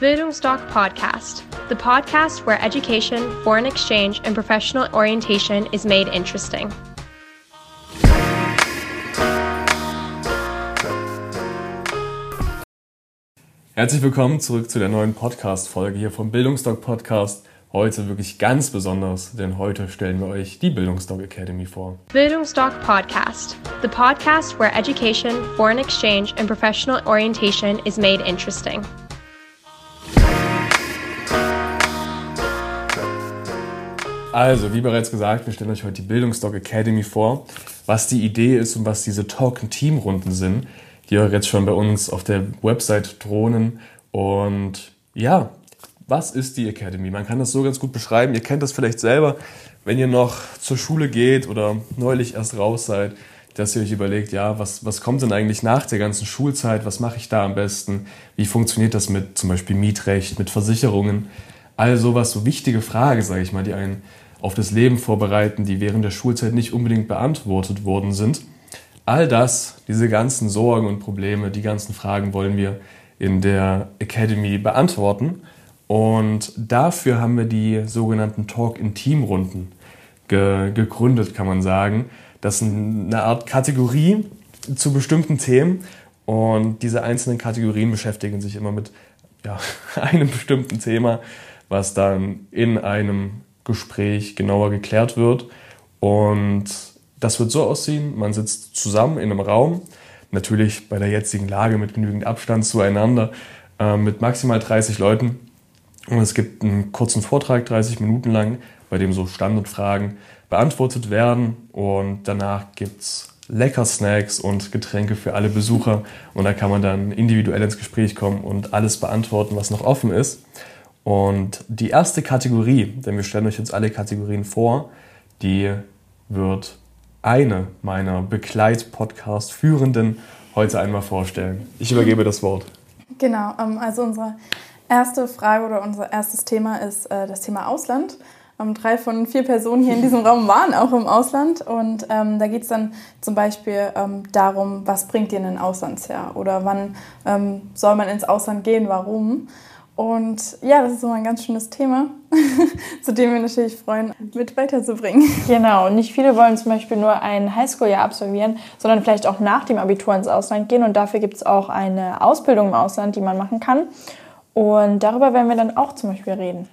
Bildungsdoc Podcast, the podcast where education, foreign exchange, and professional orientation is made interesting. Herzlich willkommen zurück zu der neuen Podcast-Folge hier vom Bildungsdoc Podcast. Heute wirklich ganz besonders, denn heute stellen wir euch die Bildungsdoc Academy vor. Bildungsdoc Podcast, the podcast where education, foreign exchange, and professional orientation is made interesting. Also, wie bereits gesagt, wir stellen euch heute die Bildungsdoc Academy vor, was die Idee ist und was diese Talk-Team-Runden sind, die euch jetzt schon bei uns auf der Website drohnen. Und ja, was ist die Academy? Man kann das so ganz gut beschreiben. Ihr kennt das vielleicht selber, wenn ihr noch zur Schule geht oder neulich erst raus seid, dass ihr euch überlegt, ja, was, was kommt denn eigentlich nach der ganzen Schulzeit? Was mache ich da am besten? Wie funktioniert das mit zum Beispiel Mietrecht, mit Versicherungen? All sowas, so wichtige Fragen, sage ich mal, die einen auf das Leben vorbereiten, die während der Schulzeit nicht unbedingt beantwortet worden sind. All das, diese ganzen Sorgen und Probleme, die ganzen Fragen wollen wir in der Academy beantworten. Und dafür haben wir die sogenannten Talk-in-Team-Runden ge gegründet, kann man sagen. Das ist eine Art Kategorie zu bestimmten Themen. Und diese einzelnen Kategorien beschäftigen sich immer mit ja, einem bestimmten Thema, was dann in einem Gespräch genauer geklärt wird. Und das wird so aussehen, man sitzt zusammen in einem Raum, natürlich bei der jetzigen Lage mit genügend Abstand zueinander, äh, mit maximal 30 Leuten. Und es gibt einen kurzen Vortrag, 30 Minuten lang, bei dem so Standardfragen beantwortet werden. Und danach gibt es lecker Snacks und Getränke für alle Besucher. Und da kann man dann individuell ins Gespräch kommen und alles beantworten, was noch offen ist. Und die erste Kategorie, denn wir stellen euch jetzt alle Kategorien vor, die wird eine meiner Begleit-Podcast-Führenden heute einmal vorstellen. Ich übergebe das Wort. Genau, ähm, also unsere erste Frage oder unser erstes Thema ist äh, das Thema Ausland. Ähm, drei von vier Personen hier in diesem Raum waren auch im Ausland und ähm, da geht es dann zum Beispiel darum, was bringt dir ein Auslandsjahr oder wann soll man ins Ausland gehen, warum. Und ja, das ist so ein ganz schönes Thema, zu dem wir natürlich freuen, mit weiterzubringen. Genau, nicht viele wollen zum Beispiel nur ein Highschool-Jahr absolvieren, sondern vielleicht auch nach dem Abitur ins Ausland gehen. Und dafür gibt es auch eine Ausbildung im Ausland, die man machen kann. Und darüber werden wir dann auch zum Beispiel reden.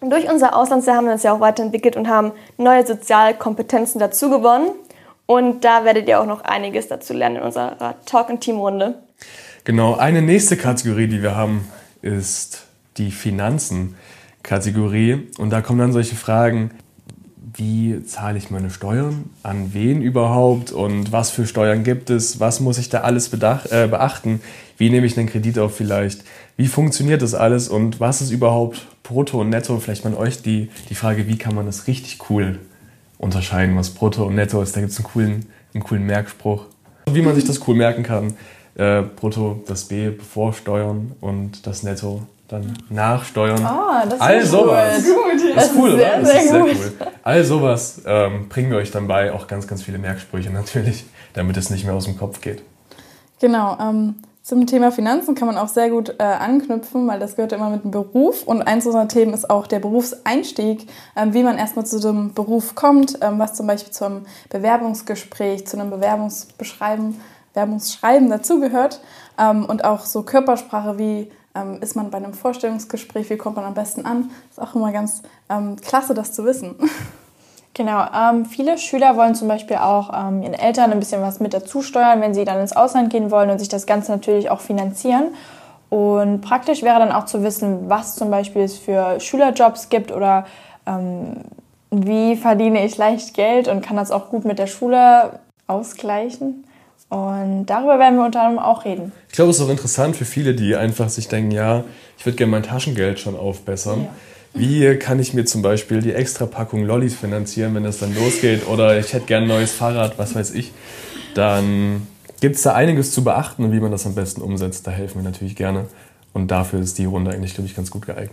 Durch unser Auslandsjahr haben wir uns ja auch weiterentwickelt und haben neue Sozialkompetenzen dazu gewonnen. Und da werdet ihr auch noch einiges dazu lernen in unserer Talk-and-Team-Runde. Genau, eine nächste Kategorie, die wir haben, ist die Finanzen-Kategorie. Und da kommen dann solche Fragen, wie zahle ich meine Steuern, an wen überhaupt? Und was für Steuern gibt es, was muss ich da alles bedach, äh, beachten, wie nehme ich einen Kredit auf vielleicht, wie funktioniert das alles? Und was ist überhaupt Brutto und Netto, vielleicht mal euch die, die Frage, wie kann man das richtig cool unterscheiden, was Brutto und Netto ist, da gibt es einen coolen, einen coolen Merkspruch, wie man sich das cool merken kann äh, brutto das B bevor Steuern und das Netto dann nach Steuern. Ah, das ist All sowas. Gut. Das ist cool, sehr, oder? Das ist sehr sehr gut. cool. All sowas ähm, bringen wir euch dann bei, auch ganz, ganz viele Merksprüche natürlich, damit es nicht mehr aus dem Kopf geht. Genau, ähm, zum Thema Finanzen kann man auch sehr gut äh, anknüpfen, weil das gehört immer mit dem Beruf. Und eins unserer Themen ist auch der Berufseinstieg, ähm, wie man erstmal zu dem Beruf kommt, ähm, was zum Beispiel zu einem Bewerbungsgespräch, zu einem Bewerbungsbeschreiben Werbungsschreiben dazugehört ähm, und auch so Körpersprache, wie ähm, ist man bei einem Vorstellungsgespräch, wie kommt man am besten an, ist auch immer ganz ähm, klasse, das zu wissen. Genau, ähm, viele Schüler wollen zum Beispiel auch ähm, ihren Eltern ein bisschen was mit dazu steuern, wenn sie dann ins Ausland gehen wollen und sich das Ganze natürlich auch finanzieren. Und praktisch wäre dann auch zu wissen, was zum Beispiel es für Schülerjobs gibt oder ähm, wie verdiene ich leicht Geld und kann das auch gut mit der Schule ausgleichen. Und darüber werden wir unter anderem auch reden. Ich glaube, es ist auch interessant für viele, die einfach sich denken, ja, ich würde gerne mein Taschengeld schon aufbessern. Ja. Wie kann ich mir zum Beispiel die extra Packung Lollis finanzieren, wenn das dann losgeht? Oder ich hätte gerne ein neues Fahrrad, was weiß ich. Dann gibt es da einiges zu beachten und wie man das am besten umsetzt. Da helfen wir natürlich gerne. Und dafür ist die Runde eigentlich, glaube ich, ganz gut geeignet.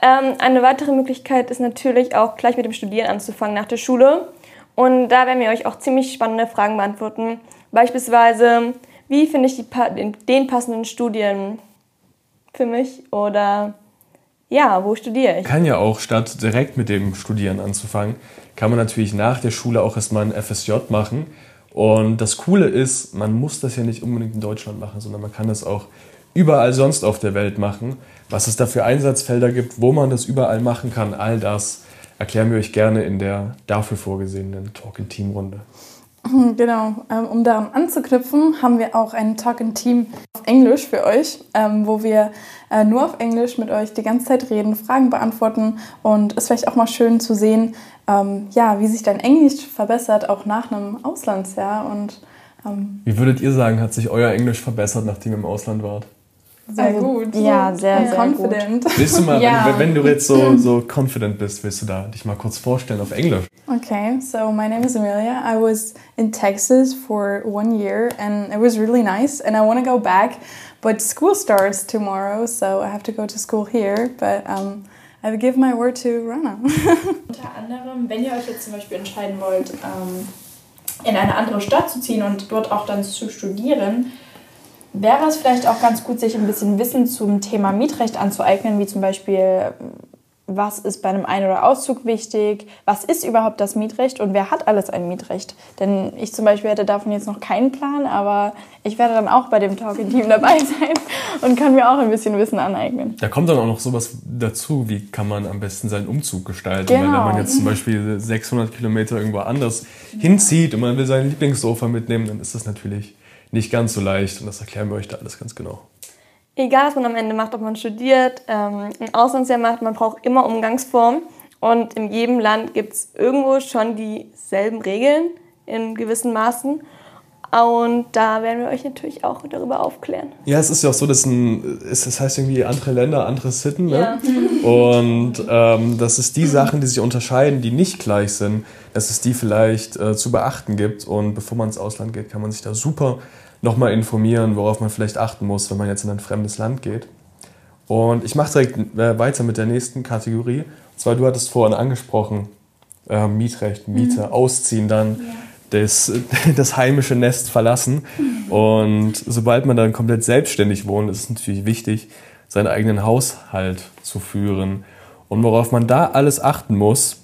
Ähm, eine weitere Möglichkeit ist natürlich auch gleich mit dem Studieren anzufangen nach der Schule. Und da werden wir euch auch ziemlich spannende Fragen beantworten. Beispielsweise, wie finde ich die, den passenden Studienplatz für mich oder ja, wo studiere ich? Kann ja auch, statt direkt mit dem Studieren anzufangen, kann man natürlich nach der Schule auch erstmal ein FSJ machen. Und das Coole ist, man muss das ja nicht unbedingt in Deutschland machen, sondern man kann das auch überall sonst auf der Welt machen. Was es da für Einsatzfelder gibt, wo man das überall machen kann, all das erklären wir euch gerne in der dafür vorgesehenen Talk-in-Team-Runde. Genau, ähm, um daran anzuknüpfen, haben wir auch ein Talk-in-Team auf Englisch für euch, ähm, wo wir äh, nur auf Englisch mit euch die ganze Zeit reden, Fragen beantworten und es ist vielleicht auch mal schön zu sehen, ähm, ja, wie sich dein Englisch verbessert, auch nach einem Auslandsjahr. Und, wie würdet ihr sagen, hat sich euer Englisch verbessert, nachdem ihr im Ausland wart? Sehr gut. Ja, sehr, sehr confident. Willst du mal, Ja. wenn, wenn du jetzt so, so confident bist, willst du da dich mal kurz vorstellen auf Englisch? Okay, so my name is Amelia. I was in Texas for one year and it was really nice and I want to go back, but school starts tomorrow, so I have to go to school here. But um, I will give my word to Rana. Unter anderem, wenn ihr euch jetzt zum Beispiel entscheiden wollt, ähm, in eine andere Stadt zu ziehen und dort auch dann zu studieren, wäre es vielleicht auch ganz gut, sich ein bisschen Wissen zum Thema Mietrecht anzueignen, wie zum Beispiel, was ist bei einem Ein- oder Auszug wichtig, was ist überhaupt das Mietrecht und wer hat alles ein Mietrecht. Denn ich zum Beispiel hätte davon jetzt noch keinen Plan, aber ich werde dann auch bei dem Talking-Team dabei sein und kann mir auch ein bisschen Wissen aneignen. Da kommt dann auch noch sowas dazu, wie kann man am besten seinen Umzug gestalten. Genau. Weil wenn man jetzt zum Beispiel 600 Kilometer irgendwo anders hinzieht und man will seinen Lieblingssofa mitnehmen, dann ist das natürlich nicht ganz so leicht und das erklären wir euch da alles ganz genau. Egal, was man am Ende macht, ob man studiert, ähm, ein Auslandsjahr macht, man braucht immer Umgangsformen. Und in jedem Land gibt es irgendwo schon dieselben Regeln in gewissen Maßen. Und da werden wir euch natürlich auch darüber aufklären. Ja, es ist ja auch so, dass ein, es, es heißt irgendwie andere Länder, andere Sitten. Ne? Und ähm, das ist die Sachen, die sich unterscheiden, die nicht gleich sind, dass es die vielleicht äh, zu beachten gibt. Und bevor man ins Ausland geht, kann man sich da super nochmal informieren, worauf man vielleicht achten muss, wenn man jetzt in ein fremdes Land geht. Und ich mache direkt äh, weiter mit der nächsten Kategorie. Und zwar, du hattest vorhin angesprochen, äh, Mietrecht, Miete, Ausziehen dann, das, das heimische Nest verlassen. Und sobald man dann komplett selbstständig wohnt, ist es natürlich wichtig, seinen eigenen Haushalt zu führen. Und worauf man da alles achten muss,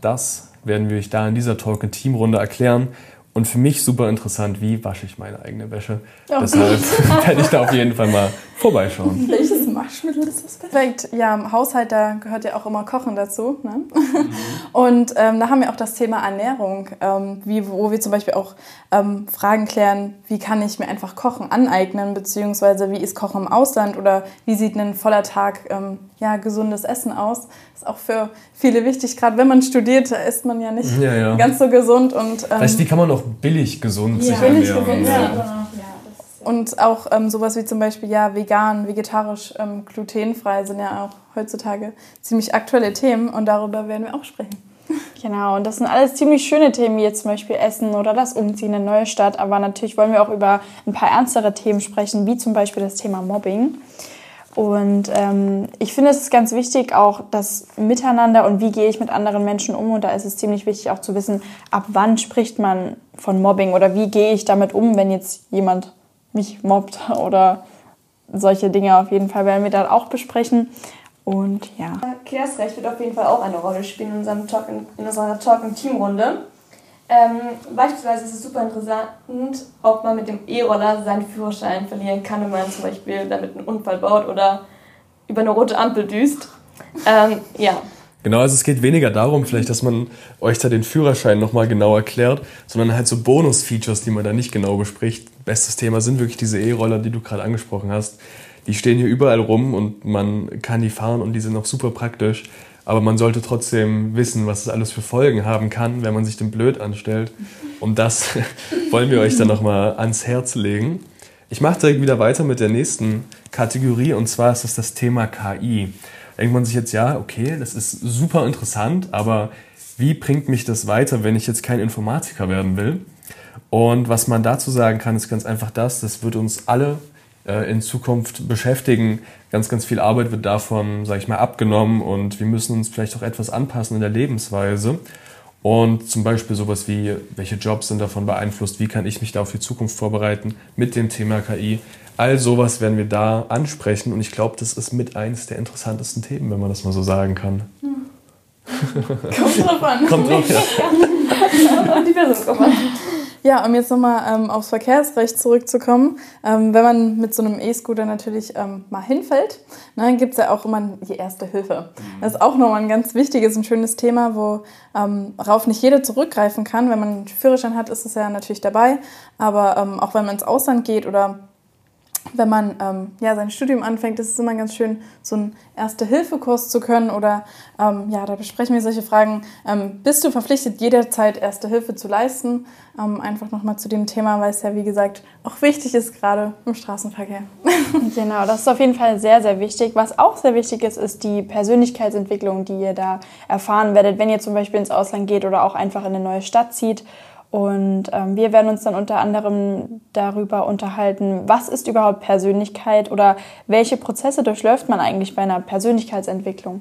das werden wir euch da in dieser Talk-in-Team-Runde erklären. Und für mich super interessant, wie wasche ich meine eigene Wäsche. Deshalb werde ich da auf jeden Fall mal vorbeischauen. Waschmittel ist das? Perfekt. Ja, im Haushalt, da gehört ja auch immer Kochen dazu. Ne? Und ähm, da haben wir auch das Thema Ernährung, ähm, wie, wo wir zum Beispiel auch ähm, Fragen klären, wie kann ich mir einfach Kochen aneignen, beziehungsweise wie ist Kochen im Ausland oder wie sieht ein voller Tag ähm, ja, gesundes Essen aus. ist auch für viele wichtig, gerade wenn man studiert, da isst man ja nicht Ja, ja. ganz so gesund. Und, ähm, Weißt wie kann man auch billig gesund sich billig ernähren? gesund, ja. Ja. Und auch ähm, sowas wie zum Beispiel ja vegan, vegetarisch, ähm, glutenfrei sind ja auch heutzutage ziemlich aktuelle Themen und darüber werden wir auch sprechen. Genau, und das sind alles ziemlich schöne Themen, wie jetzt zum Beispiel Essen oder das Umziehen in neue Stadt. Aber natürlich wollen wir auch über ein paar ernstere Themen sprechen, wie zum Beispiel das Thema Mobbing. Und ähm, ich finde, es ist ganz wichtig, auch das Miteinander und wie gehe ich mit anderen Menschen um. Und da ist es ziemlich wichtig auch zu wissen, ab wann spricht man von Mobbing oder wie gehe ich damit um, wenn jetzt jemand mich mobbt oder solche Dinge. Auf jeden Fall werden wir da auch besprechen. Und ja. Verkehrsrecht wird auf jeden Fall auch eine Rolle spielen in, unserem Talk in, unserer Talk-in-Team-Runde. Ähm, beispielsweise ist es super interessant, ob man mit dem E-Roller seinen Führerschein verlieren kann, wenn man zum Beispiel damit einen Unfall baut oder über eine rote Ampel düst. Ähm, ja, Genau, also es geht weniger darum, vielleicht, dass man euch da den Führerschein nochmal genau erklärt, sondern halt so Bonus-Features, die man da nicht genau bespricht. Bestes Thema sind wirklich diese E-Roller, die du gerade angesprochen hast. Die stehen hier überall rum und man kann die fahren und die sind auch super praktisch. Aber man sollte trotzdem wissen, was es alles für Folgen haben kann, wenn man sich den blöd anstellt. Und das wollen wir euch dann nochmal ans Herz legen. Ich mache direkt wieder weiter mit der nächsten Kategorie und zwar ist das das Thema KI. Denkt man sich jetzt, ja, okay, das ist super interessant, aber wie bringt mich das weiter, wenn ich jetzt kein Informatiker werden will? Und was man dazu sagen kann, ist ganz einfach das, das wird uns alle äh, in Zukunft beschäftigen. Ganz, ganz viel Arbeit wird davon, sage ich mal, abgenommen und wir müssen uns vielleicht auch etwas anpassen in der Lebensweise. Und zum Beispiel sowas wie, welche Jobs sind davon beeinflusst, wie kann ich mich da auf die Zukunft vorbereiten mit dem Thema KI. All sowas werden wir da ansprechen und ich glaube, das ist mit eines der interessantesten Themen, wenn man das mal so sagen kann. Hm. Kommt drauf an. Kommt drauf, ja. die Personengruppe. Ja, um jetzt nochmal ähm, aufs Verkehrsrecht zurückzukommen. Ähm, wenn man mit so einem E-Scooter natürlich ähm, mal hinfällt, ne, dann gibt es ja auch immer die erste Hilfe. Mhm. Das ist auch nochmal ein ganz wichtiges und schönes Thema, worauf ähm, nicht jeder zurückgreifen kann. Wenn man einen Führerschein hat, ist es ja natürlich dabei. Aber ähm, auch wenn man ins Ausland geht oder wenn man ähm, ja, sein Studium anfängt, ist es immer ganz schön, so einen Erste-Hilfe-Kurs zu können. Oder ähm, ja, da besprechen wir solche Fragen. Ähm, bist du verpflichtet, jederzeit Erste Hilfe zu leisten? Ähm, einfach nochmal zu dem Thema, weil es ja, wie gesagt, auch wichtig ist, gerade im Straßenverkehr. genau, das ist auf jeden Fall sehr, sehr wichtig. Was auch sehr wichtig ist, ist die Persönlichkeitsentwicklung, die ihr da erfahren werdet, wenn ihr zum Beispiel ins Ausland geht oder auch einfach in eine neue Stadt zieht. Und ähm, wir werden uns dann unter anderem darüber unterhalten, was ist überhaupt Persönlichkeit oder welche Prozesse durchläuft man eigentlich bei einer Persönlichkeitsentwicklung.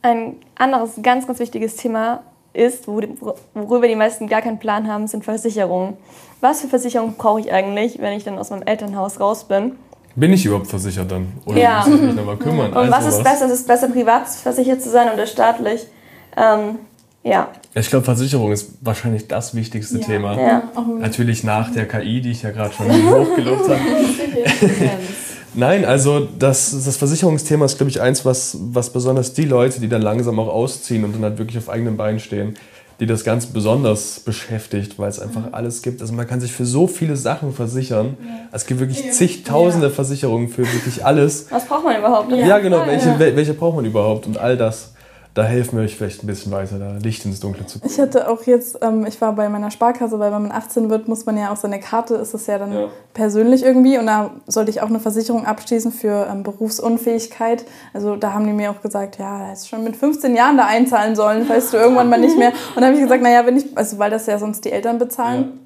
Ein anderes ganz, ganz wichtiges Thema ist, worüber die meisten gar keinen Plan haben, sind Versicherungen. Was für Versicherungen brauche ich eigentlich, wenn ich dann aus meinem Elternhaus raus bin? Bin ich überhaupt versichert dann? Oder ja. muss ich mich nochmal kümmern? Und also was ist was? besser? Ist es besser, privat versichert zu sein oder staatlich? Ähm, ja. Ich glaube, Versicherung ist wahrscheinlich das wichtigste ja. Thema. Ja. Natürlich nach der KI, die ich ja gerade schon hochgelobt habe. Nein, also das, das Versicherungsthema ist, glaube ich, eins, was, was besonders die Leute, die dann langsam auch ausziehen und dann halt wirklich auf eigenen Beinen stehen, die das ganz besonders beschäftigt, weil es einfach mhm. alles gibt. Also man kann sich für so viele Sachen versichern. Ja. Es gibt wirklich zigtausende ja. Versicherungen für wirklich alles. Was braucht man überhaupt? Ja, genau. Welche, welche braucht man überhaupt und all das da helfen wir euch vielleicht ein bisschen weiter, da Licht ins Dunkle zu bringen. Ich hatte auch jetzt, ähm, ich war bei meiner Sparkasse, weil wenn man 18 wird, muss man ja auch seine Karte, ist es ja dann ja. persönlich irgendwie und da sollte ich auch eine Versicherung abschließen für ähm, Berufsunfähigkeit. Also da haben die mir auch gesagt, ja, da hättest schon mit 15 Jahren da einzahlen sollen, falls du irgendwann mal nicht mehr. Und da habe ich gesagt, naja, wenn ich, also weil das ja sonst die Eltern bezahlen. Ja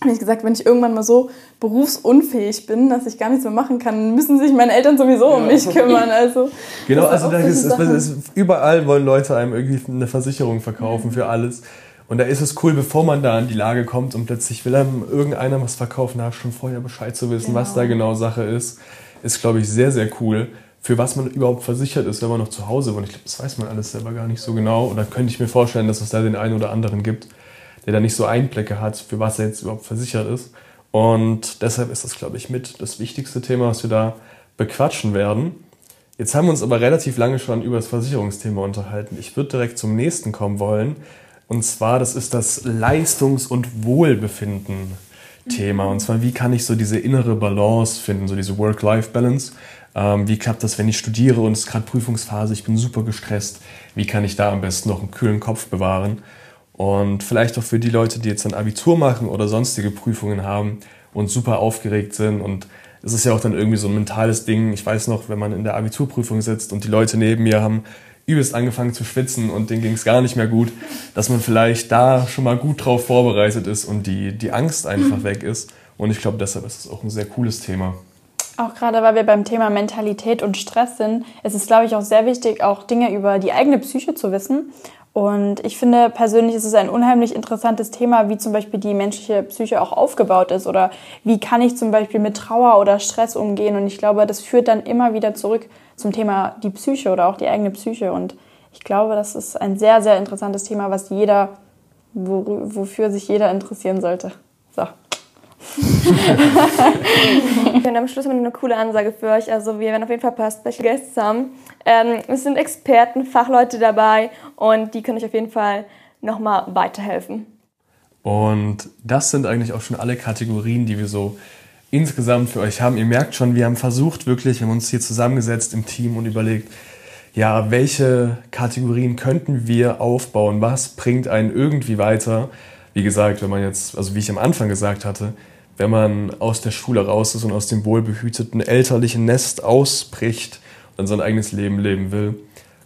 habe ich gesagt, wenn ich irgendwann mal so berufsunfähig bin, dass ich gar nichts mehr machen kann, müssen sich meine Eltern sowieso um mich kümmern. Also, genau, also da ist, ist, ist, überall wollen Leute einem irgendwie eine Versicherung verkaufen für alles. Und da ist es cool, bevor man da in die Lage kommt und plötzlich will einem irgendeiner was verkaufen, da schon vorher Bescheid zu wissen, genau. was da genau Sache ist, ist, glaube ich, sehr, sehr cool. Für was man überhaupt versichert ist, wenn man noch zu Hause wohnt. Ich glaube, das weiß man alles selber gar nicht so genau. Und da könnte ich mir vorstellen, dass es da den einen oder anderen gibt, der da nicht so Einblicke hat, für was er jetzt überhaupt versichert ist. Und deshalb ist das, glaube ich, mit das wichtigste Thema, was wir da bequatschen werden. Jetzt haben wir uns aber relativ lange schon über das Versicherungsthema unterhalten. Ich würde direkt zum nächsten kommen wollen. Und zwar, das ist das Leistungs- und Wohlbefinden-Thema. Und zwar, wie kann ich so diese innere Balance finden, so diese Work-Life-Balance? Ähm, wie klappt das, wenn ich studiere und es ist gerade Prüfungsphase, ich bin super gestresst? Wie kann ich da am besten noch einen kühlen Kopf bewahren? Und vielleicht auch für die Leute, die jetzt ein Abitur machen oder sonstige Prüfungen haben und super aufgeregt sind. Und es ist ja auch dann irgendwie so ein mentales Ding. Ich weiß noch, wenn man in der Abiturprüfung sitzt und die Leute neben mir haben übelst angefangen zu schwitzen und denen ging es gar nicht mehr gut, dass man vielleicht da schon mal gut drauf vorbereitet ist und die, die Angst einfach weg ist. Und ich glaube, deshalb ist es auch ein sehr cooles Thema. Auch gerade, weil wir beim Thema Mentalität und Stress sind, ist es, glaube ich, auch sehr wichtig, auch Dinge über die eigene Psyche zu wissen und ich finde persönlich ist es ein unheimlich interessantes Thema, wie zum Beispiel die menschliche Psyche auch aufgebaut ist oder wie kann ich zum Beispiel mit Trauer oder Stress umgehen. Und ich glaube, das führt dann immer wieder zurück zum Thema die Psyche oder auch die eigene Psyche. Und ich glaube, das ist ein sehr, sehr interessantes Thema, was jeder, wofür sich jeder interessieren sollte. So. Und am Schluss haben wir eine coole Ansage für euch. Also wir werden auf jeden Fall ein paar Special Guests haben. Ähm, es sind Experten, Fachleute dabei und die können euch auf jeden Fall nochmal weiterhelfen. Und das sind eigentlich auch schon alle Kategorien, die wir so insgesamt für euch haben. Ihr merkt schon, wir haben versucht wirklich, wir haben uns hier zusammengesetzt im Team und überlegt, ja, welche Kategorien könnten wir aufbauen? Was bringt einen irgendwie weiter? Wie gesagt, wenn man jetzt, also wie ich am Anfang gesagt hatte, wenn man aus der Schule raus ist und aus dem wohlbehüteten elterlichen Nest ausbricht und sein eigenes Leben leben will,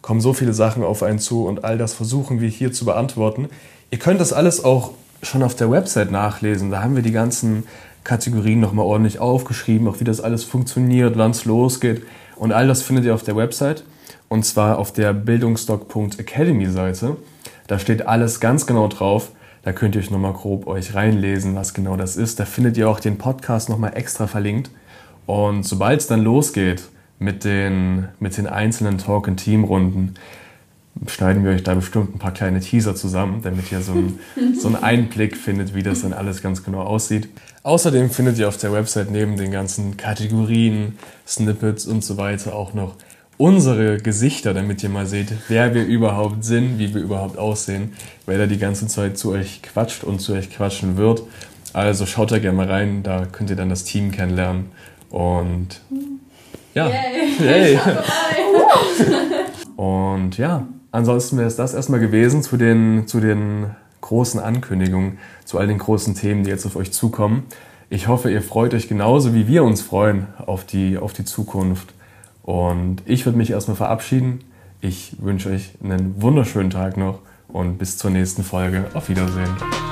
kommen so viele Sachen auf einen zu und all das versuchen wir hier zu beantworten. Ihr könnt das alles auch schon auf der Website nachlesen. Da haben wir die ganzen Kategorien nochmal ordentlich aufgeschrieben, auch wie das alles funktioniert, wann es losgeht. Und all das findet ihr auf der Website und zwar auf der bildungsdoc.academy Seite. Da steht alles ganz genau drauf. Da könnt ihr euch nochmal grob euch reinlesen, was genau das ist. Da findet ihr auch den Podcast nochmal extra verlinkt. Und sobald es dann losgeht mit den, mit den einzelnen Talk-and-Team-Runden, schneiden wir euch da bestimmt ein paar kleine Teaser zusammen, damit ihr so einen, so einen Einblick findet, wie das dann alles ganz genau aussieht. Außerdem findet ihr auf der Website neben den ganzen Kategorien, Snippets und so weiter auch noch unsere Gesichter, damit ihr mal seht, wer wir überhaupt sind, wie wir überhaupt aussehen, wer da die ganze Zeit zu euch quatscht und zu euch quatschen wird. Also schaut da gerne mal rein, da könnt ihr dann das Team kennenlernen. Und ja, Yay. Yay. und ja, ansonsten wäre es das erstmal gewesen zu den, zu den großen Ankündigungen, zu all den großen Themen, die jetzt auf euch zukommen. Ich hoffe, ihr freut euch genauso, wie wir uns freuen auf die, auf die Zukunft. Und ich würde mich erstmal verabschieden. Ich wünsche euch einen wunderschönen Tag noch und bis zur nächsten Folge. Auf Wiedersehen.